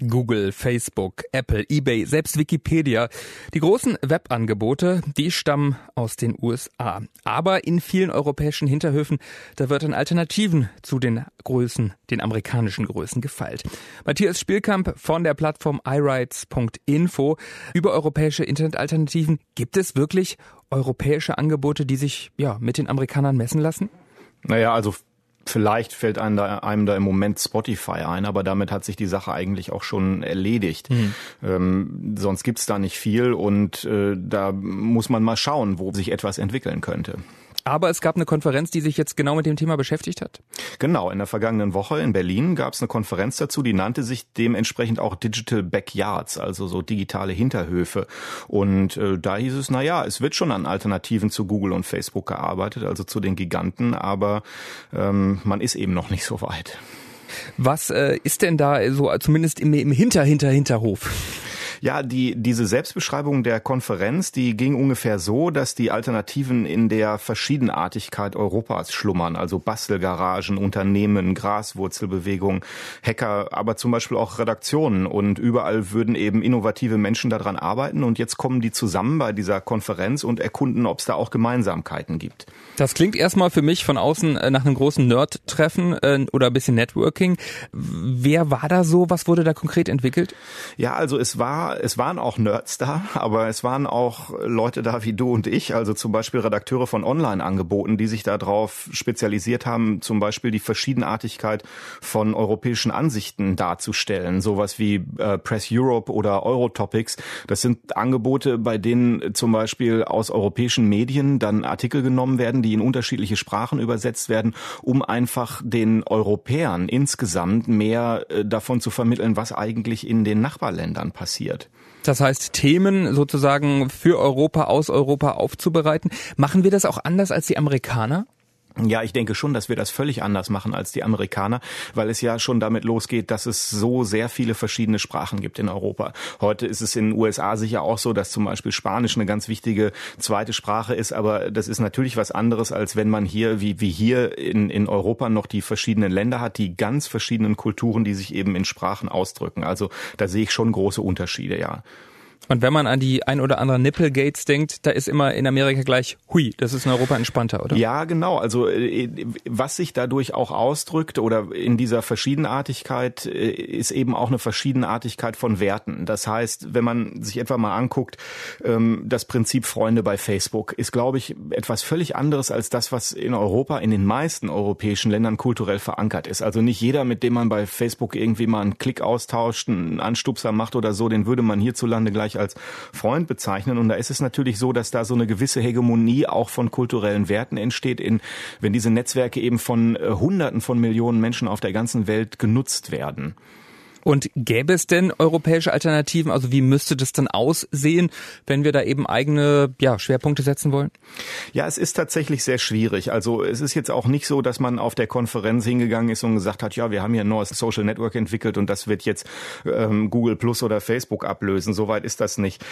Google, Facebook, Apple, eBay, selbst Wikipedia. Die großen Webangebote, die stammen aus den USA. Aber in vielen europäischen Hinterhöfen, da wird an Alternativen zu den Größen, den amerikanischen Größen gefeilt. Matthias Spielkamp von der Plattform iRights.info über europäische Internetalternativen. Gibt es wirklich europäische Angebote, die sich ja mit den Amerikanern messen lassen? Naja, also Vielleicht fällt einem da, einem da im Moment Spotify ein, aber damit hat sich die Sache eigentlich auch schon erledigt. Mhm. Ähm, sonst gibt's da nicht viel und äh, da muss man mal schauen, wo sich etwas entwickeln könnte. Aber es gab eine Konferenz, die sich jetzt genau mit dem Thema beschäftigt hat. Genau, in der vergangenen Woche in Berlin gab es eine Konferenz dazu, die nannte sich dementsprechend auch Digital Backyards, also so digitale Hinterhöfe. Und äh, da hieß es, na ja, es wird schon an Alternativen zu Google und Facebook gearbeitet, also zu den Giganten, aber ähm, man ist eben noch nicht so weit. Was äh, ist denn da so zumindest im, im Hinter, Hinter, Hinterhof? Ja, die, diese Selbstbeschreibung der Konferenz, die ging ungefähr so, dass die Alternativen in der Verschiedenartigkeit Europas schlummern. Also Bastelgaragen, Unternehmen, Graswurzelbewegung, Hacker, aber zum Beispiel auch Redaktionen. Und überall würden eben innovative Menschen daran arbeiten. Und jetzt kommen die zusammen bei dieser Konferenz und erkunden, ob es da auch Gemeinsamkeiten gibt. Das klingt erstmal für mich von außen äh, nach einem großen Nerd-Treffen äh, oder ein bisschen Networking. Wer war da so? Was wurde da konkret entwickelt? Ja, also es war es waren auch Nerds da, aber es waren auch Leute da wie du und ich, also zum Beispiel Redakteure von Online-Angeboten, die sich darauf spezialisiert haben, zum Beispiel die Verschiedenartigkeit von europäischen Ansichten darzustellen. Sowas wie äh, Press Europe oder Eurotopics. Das sind Angebote, bei denen zum Beispiel aus europäischen Medien dann Artikel genommen werden, die in unterschiedliche Sprachen übersetzt werden, um einfach den Europäern insgesamt mehr äh, davon zu vermitteln, was eigentlich in den Nachbarländern passiert. Das heißt, Themen sozusagen für Europa, aus Europa aufzubereiten. Machen wir das auch anders als die Amerikaner? Ja, ich denke schon, dass wir das völlig anders machen als die Amerikaner, weil es ja schon damit losgeht, dass es so sehr viele verschiedene Sprachen gibt in Europa. Heute ist es in den USA sicher auch so, dass zum Beispiel Spanisch eine ganz wichtige zweite Sprache ist, aber das ist natürlich was anderes, als wenn man hier, wie, wie hier in, in Europa noch die verschiedenen Länder hat, die ganz verschiedenen Kulturen, die sich eben in Sprachen ausdrücken. Also da sehe ich schon große Unterschiede, ja. Und wenn man an die ein oder anderen Nipplegates denkt, da ist immer in Amerika gleich, hui, das ist in Europa entspannter, oder? Ja, genau. Also äh, was sich dadurch auch ausdrückt oder in dieser Verschiedenartigkeit äh, ist eben auch eine Verschiedenartigkeit von Werten. Das heißt, wenn man sich etwa mal anguckt, ähm, das Prinzip Freunde bei Facebook ist, glaube ich, etwas völlig anderes als das, was in Europa, in den meisten europäischen Ländern kulturell verankert ist. Also nicht jeder, mit dem man bei Facebook irgendwie mal einen Klick austauscht, einen Anstupser macht oder so, den würde man hierzulande gleich gleich als Freund bezeichnen. Und da ist es natürlich so, dass da so eine gewisse Hegemonie auch von kulturellen Werten entsteht, in, wenn diese Netzwerke eben von äh, Hunderten von Millionen Menschen auf der ganzen Welt genutzt werden. Und gäbe es denn europäische Alternativen? Also wie müsste das dann aussehen, wenn wir da eben eigene ja, Schwerpunkte setzen wollen? Ja, es ist tatsächlich sehr schwierig. Also es ist jetzt auch nicht so, dass man auf der Konferenz hingegangen ist und gesagt hat, ja, wir haben hier ein neues Social Network entwickelt und das wird jetzt ähm, Google Plus oder Facebook ablösen. Soweit ist das nicht.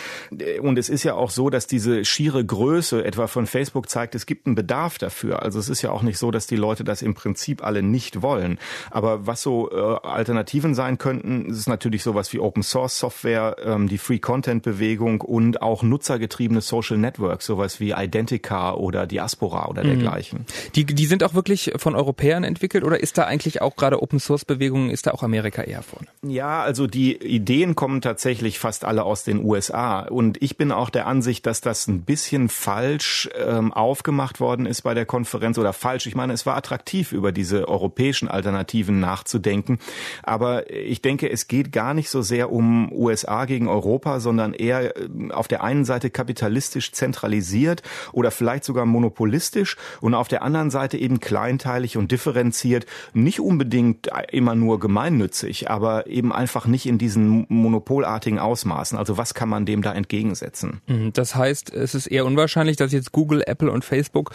Und es ist ja auch so, dass diese schiere Größe etwa von Facebook zeigt, es gibt einen Bedarf dafür. Also es ist ja auch nicht so, dass die Leute das im Prinzip alle nicht wollen. Aber was so äh, Alternativen sein könnten, Es ist natürlich sowas wie Open Source Software, ähm, die Free Content Bewegung und auch nutzergetriebene Social Networks, sowas wie Identica oder Diaspora oder mhm. dergleichen. Die, die sind auch wirklich von Europäern entwickelt oder ist da eigentlich auch gerade Open Source Bewegung, ist da auch Amerika eher vorne? Ja, also die Ideen kommen tatsächlich fast alle aus den USA und ich bin auch der Ansicht, dass das ein bisschen falsch ähm, aufgemacht worden ist bei der Konferenz oder falsch. Ich meine, es war attraktiv über diese europäischen Alternativen nachzudenken, aber ich denke, denke, es geht gar nicht so sehr um USA gegen Europa, sondern eher äh, auf der einen Seite kapitalistisch zentralisiert oder vielleicht sogar monopolistisch und auf der anderen Seite eben kleinteilig und differenziert, nicht unbedingt immer nur gemeinnützig, aber eben einfach nicht in diesen monopolartigen Ausmaßen. Also was kann man dem da entgegensetzen? Mhm, das heißt, es ist eher unwahrscheinlich, dass jetzt Google, Apple und Facebook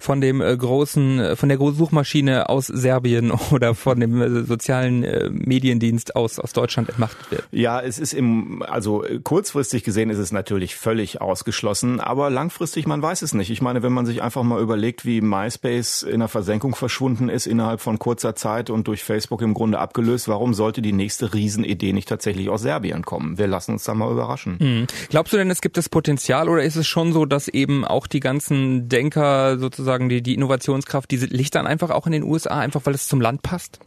von dem äh, großen, äh, von der großen Suchmaschine aus Serbien oder von dem äh, sozialen Mediendienst aus, aus Deutschland entmachtet wird? Ja, es ist im, also kurzfristig gesehen ist es natürlich völlig ausgeschlossen, aber langfristig, man weiß es nicht. Ich meine, wenn man sich einfach mal überlegt, wie MySpace in der Versenkung verschwunden ist innerhalb von kurzer Zeit und durch Facebook im Grunde abgelöst, warum sollte die nächste Riesenidee nicht tatsächlich aus Serbien kommen? Wir lassen uns da mal überraschen. Mhm. Glaubst du denn, es gibt das Potenzial oder ist es schon so, dass eben auch die ganzen Denker sozusagen die, die Innovationskraft, diese liegt dann einfach auch in den USA, einfach weil es zum Land passt?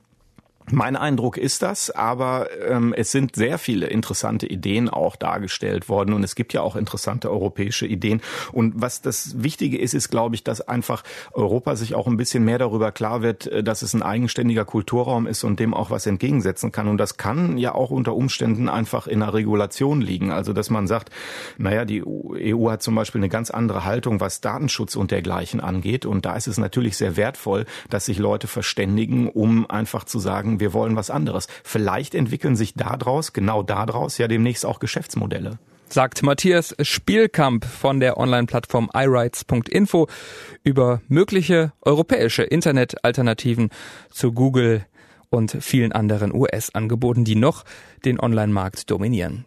Mein Eindruck ist das, aber ähm, es sind sehr viele interessante Ideen auch dargestellt worden und es gibt ja auch interessante europäische Ideen. Und was das Wichtige ist, ist, glaube ich, dass einfach Europa sich auch ein bisschen mehr darüber klar wird, äh, dass es ein eigenständiger Kulturraum ist und dem auch was entgegensetzen kann. Und das kann ja auch unter Umständen einfach in einer Regulation liegen. Also dass man sagt, naja, die EU hat zum Beispiel eine ganz andere Haltung, was Datenschutz und dergleichen angeht. Und da ist es natürlich sehr wertvoll, dass sich Leute verständigen, um einfach zu sagen, sagen, wir wollen was anderes. Vielleicht entwickeln sich daraus, genau daraus, ja demnächst auch Geschäftsmodelle sagt Matthias Spielkamp von der Online-Plattform iRights.info über mögliche europäische Internetalternativen zu Google und vielen anderen US-Angeboten, die noch den Online-Markt dominieren.